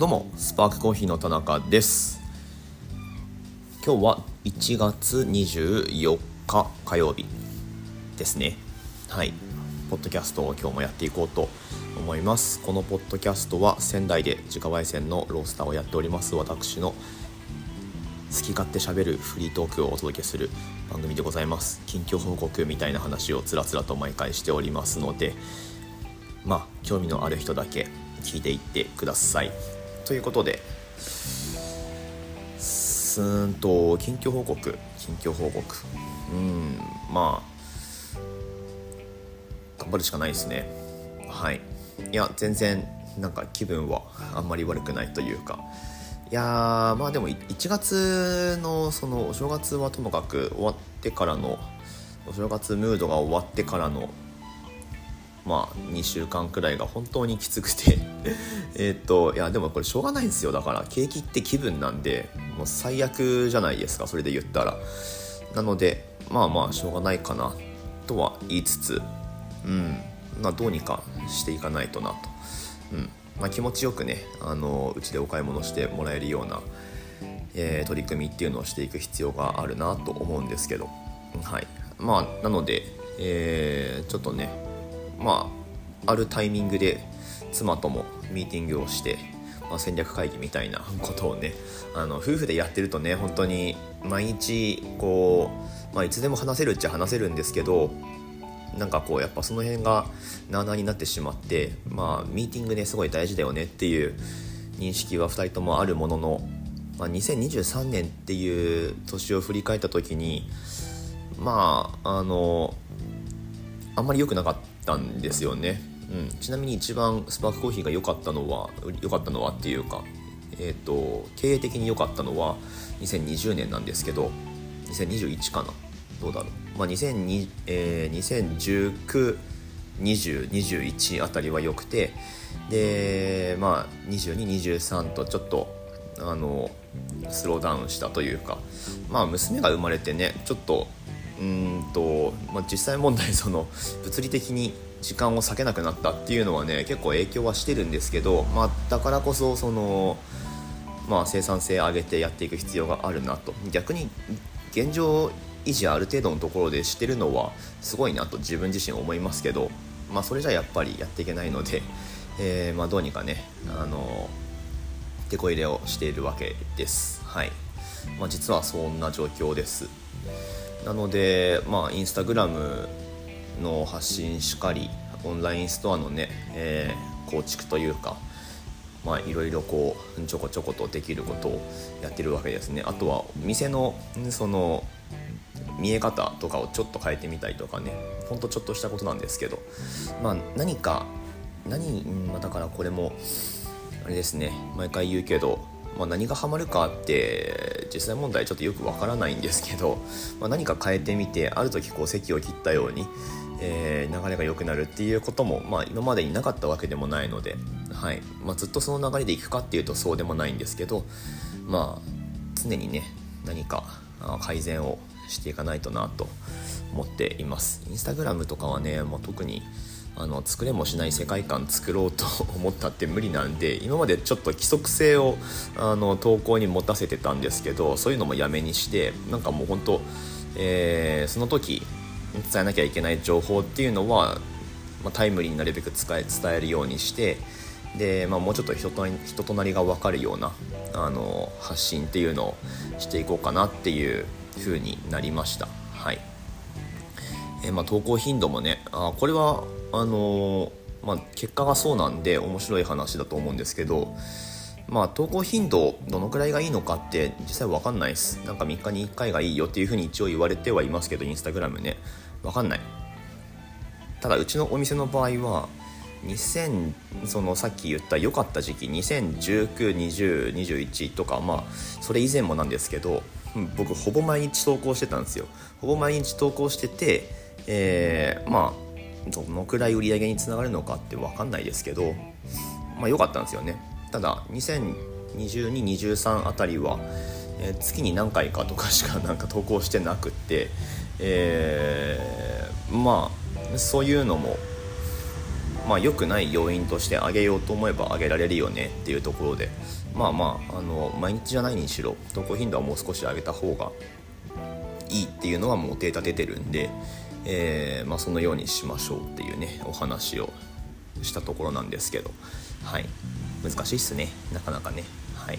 どうもスパークコーヒーの田中です。今日は1月24日火曜日ですね。はい。ポッドキャストを今日もやっていこうと思います。このポッドキャストは仙台で自家焙煎のロースターをやっております。私の好き勝手しゃべるフリートークをお届けする番組でございます。近況報告みたいな話をつらつらと毎回しておりますのでまあ興味のある人だけ聞いていってください。ということですーんと近況報告近況報告。うんまあ頑張るしかないですね。はい。いや全然なんか気分はあんまり悪くないというか。いやまあでも1月のそのお正月はともかく終わってからのお正月ムードが終わってからのまあ2週間くらいが本当にきつくて。えっといやでもこれしょうがないんですよ。だから景気って気分なんでもう最悪じゃないですかそれで言ったら。なのでまあまあしょうがないかなとは言いつつ。うん。まあどうにかしていかないとなと。うん。まあ、気持ちよくねあのうちでお買い物してもらえるような、えー、取り組みっていうのをしていく必要があるなと思うんですけど、はい。まあ、なので、えー、ちょっとねまああるタイミングで妻ともミーティングをして、まあ、戦略会議みたいなことをねあの夫婦でやってるとね本当に毎日こう、まあ、いつでも話せるっちゃ話せるんですけどなんかこうやっぱその辺がなあなあになってしまってまあミーティングねすごい大事だよねっていう認識は2人ともあるものの、まあ、2023年っていう年を振り返った時にまああのあんまり良くなかったんですよね、うん、ちなみに一番スパークコーヒーが良かったのは良かったのはっていうかえーと、経営的に良かったのは2020年なんですけど2021かな。どうだろう、まあ、2020えー、20192021あたりは良くてでまあ2223とちょっとあのスローダウンしたというかまあ娘が生まれてねちょっとうんと、まあ、実際問題 その物理的に時間を割けなくなったっていうのはね結構影響はしてるんですけど、まあ、だからこそその、まあ、生産性を上げてやっていく必要があるなと逆に現状維持ある程度のところでしてるのはすごいなと自分自身思いますけど、まあ、それじゃやっぱりやっていけないので、えー、まあ、どうにかねあの手こ入れをしているわけです。はいまあ、実はそんな状況です。なので、まあ、インスタグラムの発信しかりオンラインストアのね、えー、構築というかまあいろいろこうちょこちょことできることをやってるわけですね。あとは店のその見え方とかをちょっと変えてみたりとかね。ほんとちょっとしたことなんですけど。まあ何か何、まあ、だからこれもあれですね。毎回言うけど、まあ、何がハマるかって実際問題ちょっとよくわからないんですけど、まあ、何か変えてみてある時こう席を切ったように、えー、流れが良くなるっていうことも、まあ、今までになかったわけでもないので、はい。まあ、ずっとその流れでいくかっていうとそうでもないんですけどまあ常にね何か改善をしていかないとなと思っています。インスタグラムとかはねもう特にあの作れもしない世界観作ろうと思ったって無理なんで 今までちょっと規則性をあの投稿に持たせてたんですけどそういうのもやめにしてなんかもう本当、えー、その時伝えなきゃいけない情報っていうのは、まあ、タイムリーになるべく伝え伝えるようにしてで、まあ、もうちょっと人と人となりが分かるようなあの発信っていうのをしていこうかなっていう風になりました。はいえ、まあ、投稿頻度もねあこれはあの、まあ、結果がそうなんで面白い話だと思うんですけど、まあ、投稿頻度どのくらいがいいのかって実際分かんないです。なんか3日に1回がいいよっていうふうに一応言われてはいますけどインスタグラムね。分かんない。ただうちのお店の場合は2000そのさっき言った良かった時期20192021とかまあそれ以前もなんですけど僕ほぼ毎日投稿してたんですよ。ほぼ毎日投稿してて、えー、まあどのくらい売り上げにつながるのかって分かんないですけどまあ良かったんですよね。ただ202223あたりは、えー、月に何回かとかしかなんか投稿してなくって、えー、まあそういうのもまあ良くない要因として上げようと思えば上げられるよねっていうところでまあまああの毎日じゃないにしろ投稿頻度はもう少し上げた方がいいっていうのはもうデータ出てるんで、えー、まあ、そのようにしましょうっていうねお話をしたところなんですけど。はい。難しいっすね。なかなかね。はい。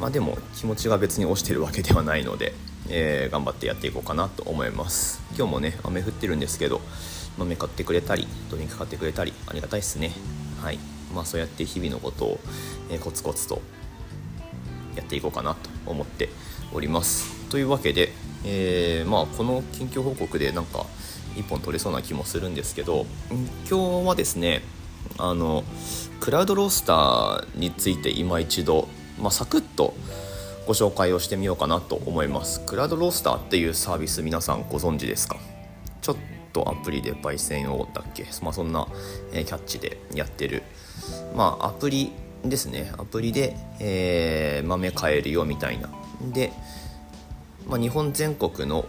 まあでも気持ちが別に落ちてるわけではないので、えー、頑張ってやっていこうかなと思います。今日もね雨降ってるんですけど豆買ってくれたりドリンク買ってくれたりありがたいっすね。はい。まあそうやって日々のことを、えー、コツコツとやっていこうかなと思っております。というわけで、えー、まあこの近況報告でなんか1本取れそうな気もするんですけど今日はですねあのクラウドロースターについて今一度、まあ、サクッとご紹介をしてみようかなと思います。クラウドロースターっていうサービス皆さんご存知ですか？ちょっとアプリで焙煎をだっけ、まあ、そんな、キャッチでやってる。まあアプリですね。アプリで、えー、豆買えるよみたいな。で、まあ、日本全国の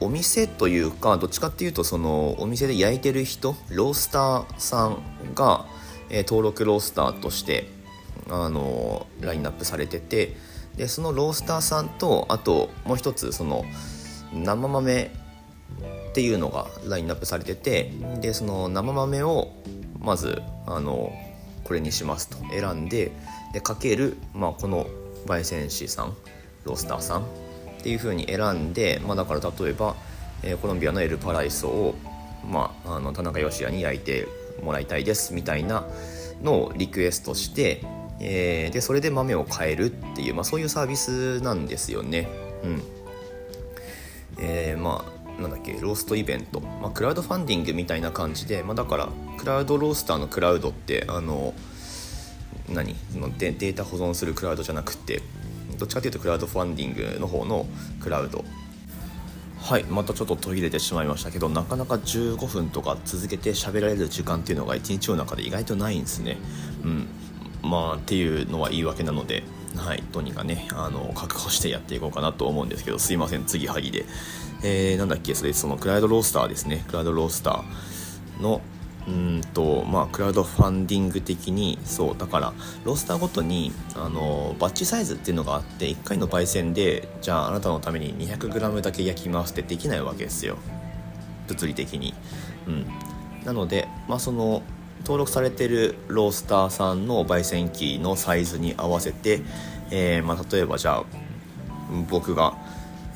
お店というかどっちかっていうとそのお店で焼いてる人ロースターさんが、えー、登録ロースターとしてあのラインナップされててでそのロースターさんとあともう一つその生豆っていうのがラインナップされててでその生豆をまずあのこれにしますと選んででかける、まあ、この焙煎師さんロースターさんっていう風に選んで、まあ、だから例えば、えー、コロンビアのエルパライソを、まあ、あの田中義也に焼いてもらいたいですみたいなのをリクエストして、えー、でそれで豆を変えるっていう、まあ、そういうサービスなんですよね。うん。えー、まあなんだっけローストイベント、まあ、クラウドファンディングみたいな感じで、まあ、だからクラウドロースターのクラウドってあの何？そのデデータ保存するクラウドじゃなくてどっちかというとクラウドファンディングの方のクラウド。はいまたちょっと途切れてしまいましたけどなかなか15分とか続けて喋られる時間っていうのが一日の中で意外とないんですね。うんまあっていうのは言い訳なのではいどうにかくねあの確保してやっていこうかなと思うんですけどすいません次はぎで。えー、なんだっけそれそのクラウドロースターですね。クラウドロースターのうんとまあクラウドファンディング的にそうだからロースターごとにあのバッチサイズっていうのがあって1回の焙煎でじゃああなたのために 200g だけ焼きますってできないわけですよ。物理的に。うん。なのでまあその登録されてるロースターさんの焙煎機のサイズに合わせて、えー、まあ、例えばじゃあ僕が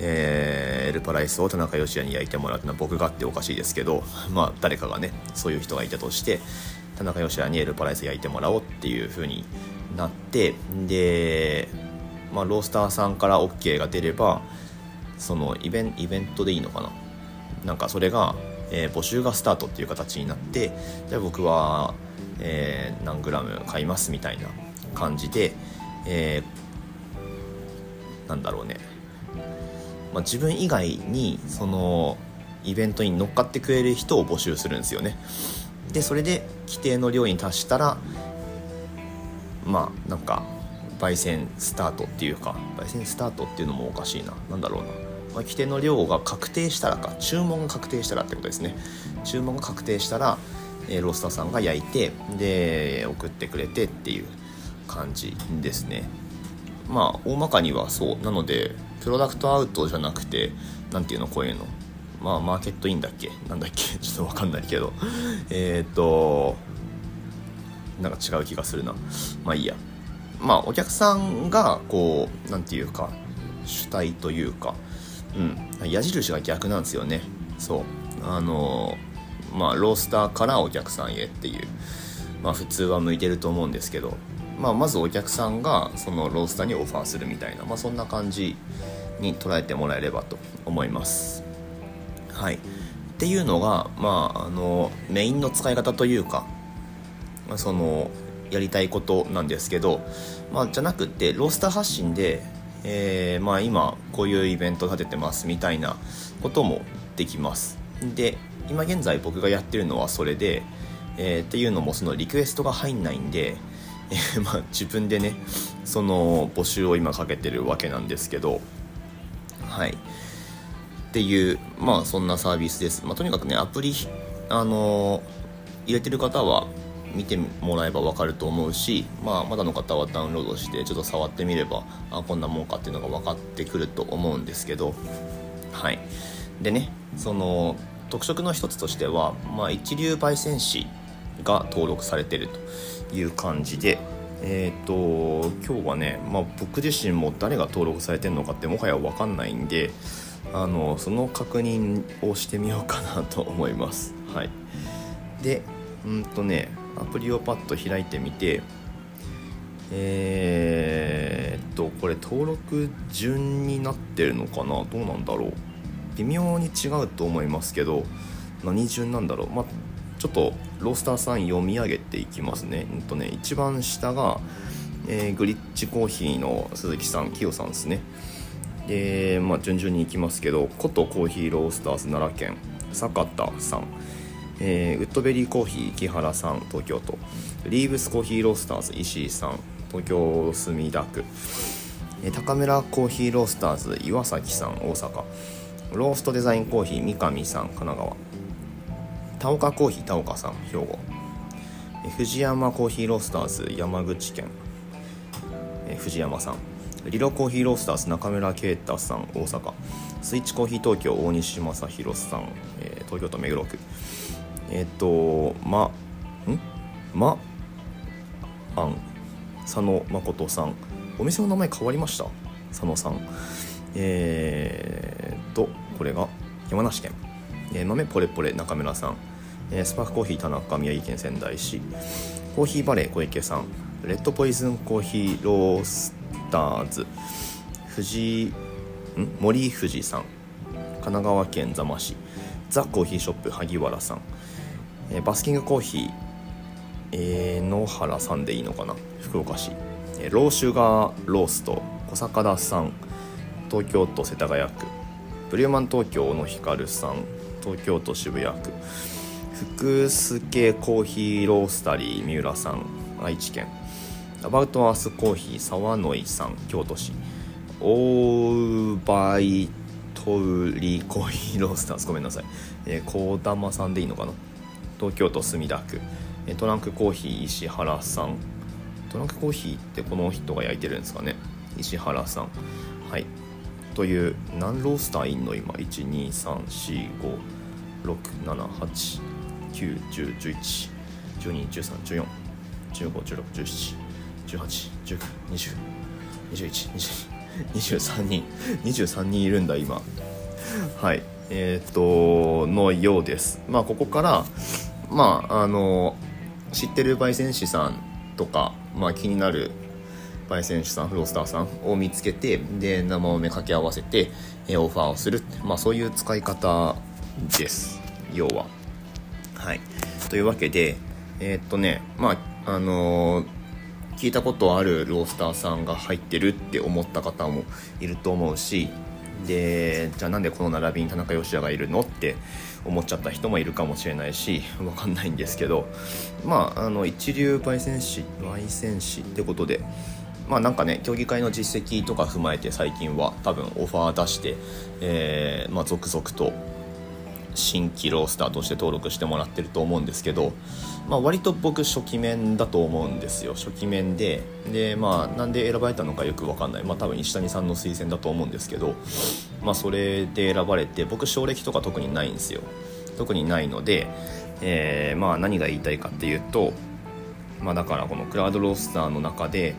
えー、エルパライスを田中義也に焼いてもらう。のは僕がっておかしいですけど、まあ、誰かがねそういう人がいたとして田中義也にエルパライス焼いてもらおうっていう風になってで、まあ、ロースターさんから OK が出ればそのイベンイベントでいいのかな？なんかそれが、えー、募集がスタートっていう形になってじゃあ僕は、えー、何グラム買いますみたいな感じで、えー、なんだろうね。まあ、自分以外にそのイベントに乗っかってくれる人を募集するんですよね。でそれで規定の量に達したらまあなんか焙煎スタートっていうか焙煎スタートっていうのもおかしいな。何だろうな、まあ、規定の量が確定したらか注文が確定したらってことですね。注文が確定したら、えー、ロースターさんが焼いてで送ってくれてっていう感じですね。まあ大まかにはそう。なのでプロダクトアウトじゃなくて何ていうのこういうの。まあマーケットインだっけ？なんだっけ？ちょっと分かんないけど。えっとなんか違う気がするな。まあいいや。まあお客さんがこう何て言うか主体というか。うん。矢印が逆なんですよね。そう。あのまあロースターからお客さんへっていう。まあ普通は向いてると思うんですけど。まあ、まずお客さんがそのロースターにオファーするみたいな、まあ、そんな感じに捉えてもらえればと思います。はい、っていうのが、まあ、あのメインの使い方というかそのやりたいことなんですけど、まあ、じゃなくてロースター発信で、えー、まあ、今こういうイベント立ててますみたいなこともできますで今現在僕がやってるのはそれで、えー、っていうのもそのリクエストが入んないんでえ、まあ、自分でねその募集を今かけてるわけなんですけどはい。っていうまあそんなサービスです、まあ、とにかくねアプリあの入れてる方は見てもらえば分かると思うし、まあ、まだの方はダウンロードしてちょっと触ってみればあこんなもんかっていうのが分かってくると思うんですけどはい。でねその特色の一つとしては、まあ、一流焙煎士が登録されてると。いう感じでえーと、今日はね、まあ、僕自身も誰が登録されてるのかってもはや分かんないんであのその確認をしてみようかなと思います。はい、でうんとねアプリをパッと開いてみてえー、っとこれ登録順になってるのかな？どうなんだろう？微妙に違うと思いますけど何順なんだろう？まあちょっとロースターさん読み上げていきますね。うんとね一番下が、えー、グリッチコーヒーの鈴木さん、キヨさんですね。で、まあ、順々にいきますけど、古都コーヒーロースターズ奈良県、坂田さん、えー、ウッドベリーコーヒー木原さん、東京都、リーブスコーヒーロースターズ石井さん、東京墨田区、えー、高村コーヒーロースターズ岩崎さん、大阪、ローストデザインコーヒー三上さん、神奈川、田岡コーヒー田岡さん兵庫。藤山コーヒーロースターズ山口県。藤山さん。リロコーヒーロースターズ中村啓太さん大阪。スイッチコーヒー東京大西正弘さん、えー、東京都目黒区。えっ、とまん？まあん。佐野誠さん。お店の名前変わりました？佐野さん。えー、っとこれが山梨県、えー、豆ポレポレ中村さん。えスパークコーヒー田中宮城県仙台市コーヒーバレー小池さんレッドポイズンコーヒーロースターズ藤ん？森藤さん神奈川県座間市ザ・コーヒーショップ萩原さん、えバスキングコーヒー、えー、野原さんでいいのかな？福岡市、えローシュガーロースト小坂田さん東京都世田谷区ブリューマン東京の光さん東京都渋谷区福助コーヒーロースタリー三浦さん愛知県。アバウトアースコーヒー沢野井さん京都市。オーバイトウリコーヒーロースターズ。ごめんなさい、えー、高玉さんでいいのかな？東京都墨田区。トランクコーヒー石原さん。トランクコーヒーってこの人が焼いてるんですかね？石原さん。はい。という何ロースターいんの？今。1 2 3 4 5 6 7 8 9 10 11 12 13 14 15 16 17 18 19 20 21 23人23人いるんだ今はいえー、っとのようですまあここからまああの知ってる焙煎師さんとか、まあ、気になる焙煎師さんフロスターさんを見つけてで生豆掛け合わせてオファーをする、まあ、そういう使い方です要は。はい、というわけでえー、っとねまああのー、聞いたことあるロースターさんが入ってるって思った方もいると思うしでじゃあなんでこの並びに田中義也がいるのって思っちゃった人もいるかもしれないし分かんないんですけどまああの一流焙煎士焙煎士ってことでまあなんかね競技会の実績とか踏まえて最近は多分オファー出して、えーまあ、続々と新規ロースターとして登録してもらってると思うんですけど、まあ、割と僕初期面だと思うんですよ。初期面で。でまあなんで選ばれたのかよく分かんない。まあ多分石谷さんの推薦だと思うんですけどまあそれで選ばれて僕奨励とか特にないんですよ。特にないので、えー、まあ何が言いたいかっていうとまあだからこのクラウドロースターの中で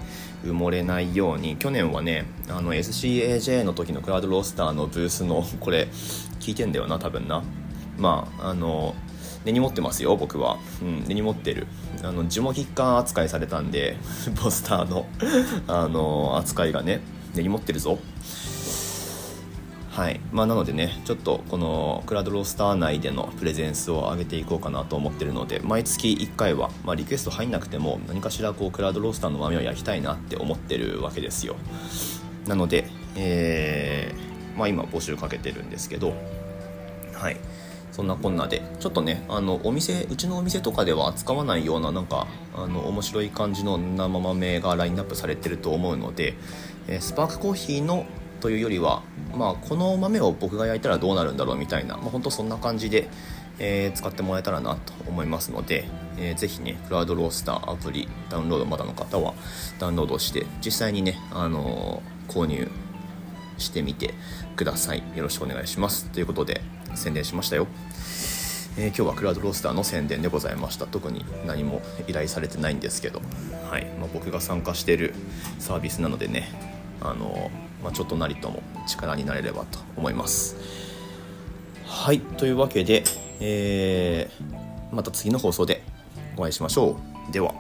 埋もれないように去年はねあの SCAJ の時のクラウドロースターのブースのこれ聞いてんだよな多分な。まああの根に持ってますよ僕は、うん、根に持ってる。あの樹木一貫扱いされたんで ポスターの あの扱いがね根に持ってるぞ。はい。まあ、なのでねちょっとこのクラウドロースター内でのプレゼンスを上げていこうかなと思ってるので毎月1回は、まあ、リクエスト入んなくても何かしらこうクラウドロースターの豆を焼きたいなって思ってるわけですよ。なので、えーまあ、今募集かけてるんですけどはい。そんなこんなで。ちょっとねあのお店うちのお店とかでは扱わないようななんかあの面白い感じの生豆がラインナップされてると思うので、えー、スパークコーヒーのというよりは、まあ、この豆を僕が焼いたらどうなるんだろうみたいな、まあ、本当そんな感じで、えー、使ってもらえたらなと思いますので、えー、ぜひねクラウドロースターアプリダウンロードまだの方はダウンロードして実際にね、あのー、購入してみてください。よろしくお願いします。ということで宣伝しましたよ。えー、今日はクラウドロースターの宣伝でございました。特に何も依頼されてないんですけど、はい。まあ、僕が参加しているサービスなのでね。あの、まあ、ちょっとなりとも力になれればと思います。はい。というわけで、えー、また次の放送でお会いしましょう。では。